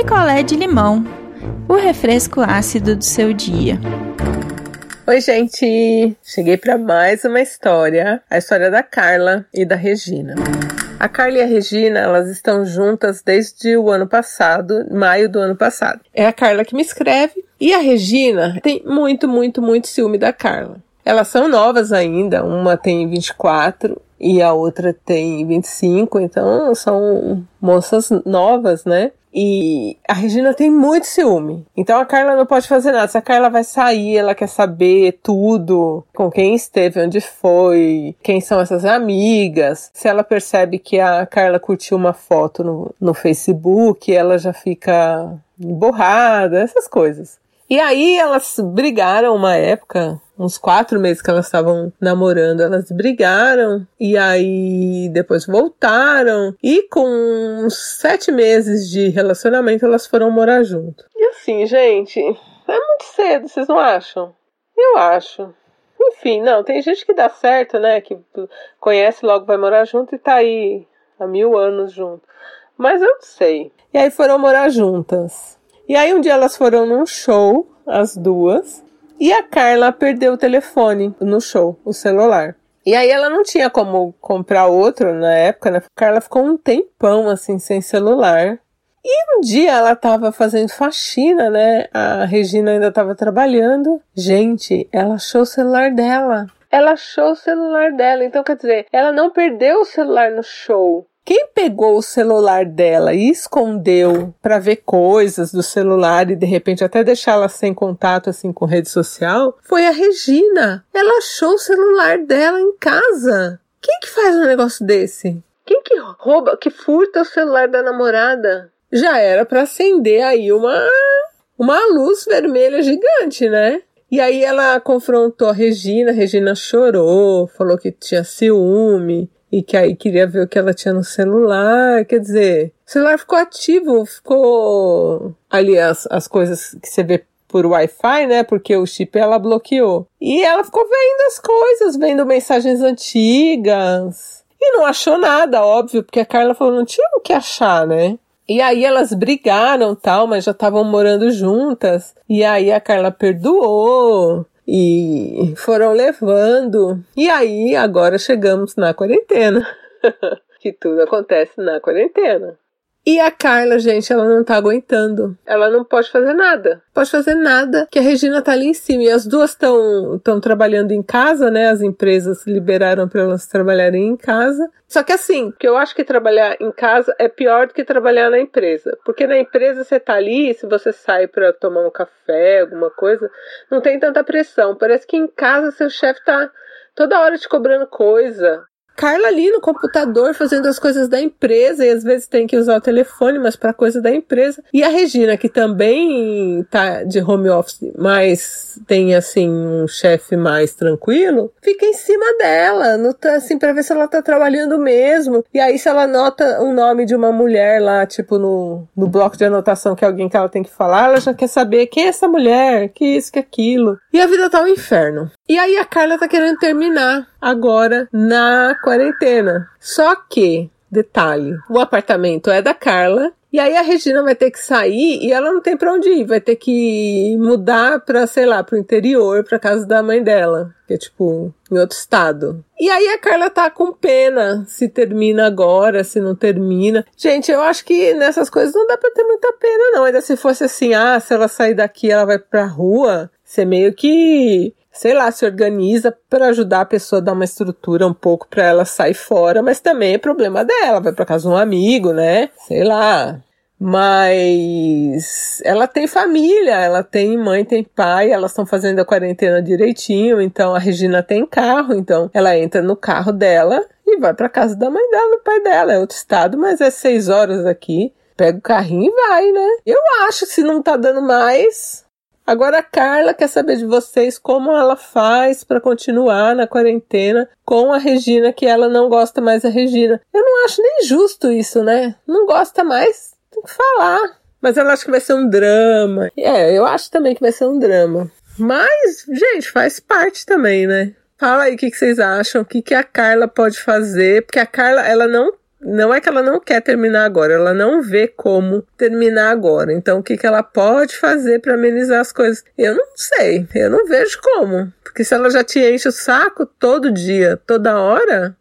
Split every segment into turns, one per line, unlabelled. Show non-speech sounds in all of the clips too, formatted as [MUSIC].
picolé de limão, o refresco ácido do seu dia.
Oi, gente! Cheguei para mais uma história, a história da Carla e da Regina. A Carla e a Regina, elas estão juntas desde o ano passado, maio do ano passado. É a Carla que me escreve e a Regina tem muito, muito, muito ciúme da Carla. Elas são novas ainda, uma tem 24 e a outra tem 25, então são moças novas, né? E a Regina tem muito ciúme. Então a Carla não pode fazer nada. Se a Carla vai sair, ela quer saber tudo, com quem esteve, onde foi, quem são essas amigas. Se ela percebe que a Carla curtiu uma foto no, no Facebook, ela já fica borrada, essas coisas. E aí elas brigaram uma época, uns quatro meses que elas estavam namorando, elas brigaram e aí depois voltaram e com uns sete meses de relacionamento elas foram morar junto. E assim, gente, é muito cedo, vocês não acham? Eu acho. Enfim, não, tem gente que dá certo, né? Que conhece logo, vai morar junto e tá aí há mil anos junto. Mas eu não sei. E aí foram morar juntas. E aí um dia elas foram num show, as duas, e a Carla perdeu o telefone no show, o celular. E aí ela não tinha como comprar outro na época, né? A Carla ficou um tempão assim sem celular. E um dia ela tava fazendo faxina, né? A Regina ainda tava trabalhando. Gente, ela achou o celular dela. Ela achou o celular dela. Então, quer dizer, ela não perdeu o celular no show. Quem pegou o celular dela e escondeu para ver coisas do celular e de repente até deixá-la sem contato assim com rede social foi a Regina. Ela achou o celular dela em casa. Quem que faz um negócio desse? Quem que rouba, que furta o celular da namorada? Já era para acender aí uma uma luz vermelha gigante, né? E aí ela confrontou a Regina, a Regina chorou, falou que tinha ciúme, e que aí queria ver o que ela tinha no celular. Quer dizer, o celular ficou ativo, ficou ali as, as coisas que você vê por Wi-Fi, né? Porque o chip ela bloqueou. E ela ficou vendo as coisas, vendo mensagens antigas. E não achou nada, óbvio, porque a Carla falou, não tinha o que achar, né? E aí elas brigaram tal, mas já estavam morando juntas. E aí a Carla perdoou e foram levando. E aí agora chegamos na quarentena. [LAUGHS] que tudo acontece na quarentena. E a Carla, gente, ela não tá aguentando. Ela não pode fazer nada. Pode fazer nada, que a Regina tá ali em cima. E as duas estão trabalhando em casa, né? As empresas liberaram para elas trabalharem em casa. Só que assim, que eu acho que trabalhar em casa é pior do que trabalhar na empresa. Porque na empresa você tá ali, se você sai para tomar um café, alguma coisa, não tem tanta pressão. Parece que em casa seu chefe tá toda hora te cobrando coisa. Carla ali no computador fazendo as coisas da empresa e às vezes tem que usar o telefone, mas para coisa da empresa. E a Regina, que também tá de home office, mas tem assim um chefe mais tranquilo, fica em cima dela, no, assim para ver se ela tá trabalhando mesmo. E aí se ela anota o nome de uma mulher lá, tipo no, no bloco de anotação que é alguém que ela tem que falar, ela já quer saber quem é essa mulher, que isso, que aquilo. E a vida tá um inferno. E aí a Carla tá querendo terminar agora na quarentena. Só que, detalhe, o apartamento é da Carla e aí a Regina vai ter que sair e ela não tem para onde ir, vai ter que mudar para, sei lá, pro interior, para casa da mãe dela, que é tipo em outro estado. E aí a Carla tá com pena se termina agora, se não termina. Gente, eu acho que nessas coisas não dá para ter muita pena não. Ainda se fosse assim, ah, se ela sair daqui, ela vai pra rua, você meio que sei lá, se organiza para ajudar a pessoa a dar uma estrutura um pouco para ela sair fora, mas também é problema dela, vai para casa de um amigo, né? Sei lá. Mas ela tem família, ela tem mãe, tem pai, elas estão fazendo a quarentena direitinho, então a Regina tem carro, então ela entra no carro dela e vai para casa da mãe dela, do pai dela, é outro estado, mas é seis horas aqui. Pega o carrinho e vai, né? Eu acho, se não tá dando mais, Agora a Carla quer saber de vocês como ela faz para continuar na quarentena com a Regina, que ela não gosta mais da Regina. Eu não acho nem justo isso, né? Não gosta mais, tem que falar. Mas ela acha que vai ser um drama. É, eu acho também que vai ser um drama. Mas, gente, faz parte também, né? Fala aí o que, que vocês acham, o que, que a Carla pode fazer, porque a Carla, ela não não é que ela não quer terminar agora, ela não vê como terminar agora. Então, o que, que ela pode fazer para amenizar as coisas? Eu não sei, eu não vejo como. Porque se ela já te enche o saco todo dia, toda hora,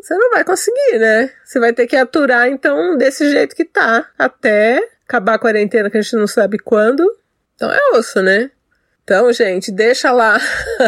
você não vai conseguir, né? Você vai ter que aturar, então, desse jeito que tá, até acabar a quarentena, que a gente não sabe quando. Então é osso, né? Então, gente, deixa lá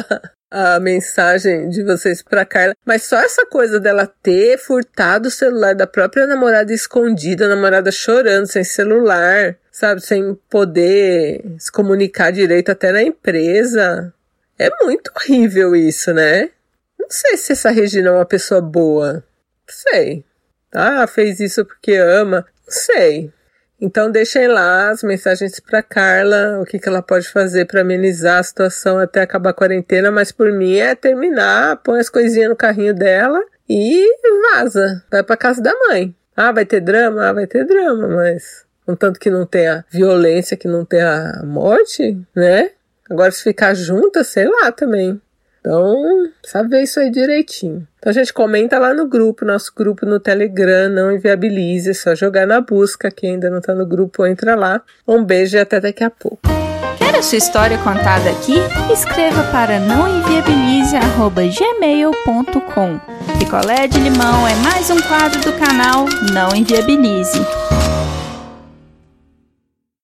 [LAUGHS] a mensagem de vocês para Carla, mas só essa coisa dela ter furtado o celular da própria namorada escondida, a namorada chorando sem celular, sabe, sem poder se comunicar direito até na empresa. É muito horrível isso, né? Não sei se essa Regina é uma pessoa boa. Não sei. Ah, fez isso porque ama. Não sei. Então deixem lá as mensagens para Carla, o que, que ela pode fazer para amenizar a situação até acabar a quarentena, mas por mim é terminar, põe as coisinhas no carrinho dela e vaza, vai para casa da mãe. Ah, vai ter drama? Ah, vai ter drama, mas contanto que não tenha violência, que não tenha morte, né? Agora se ficar junta, sei lá também. Então, sabe ver isso aí direitinho. Então a gente comenta lá no grupo, nosso grupo no Telegram, não inviabilize, é só jogar na busca, quem ainda não está no grupo, entra lá. Um beijo e até daqui a pouco.
Quer a sua história contada aqui? Escreva para nãoenviabilize.gmail.com Picolé de limão é mais um quadro do canal Não Enviabilize.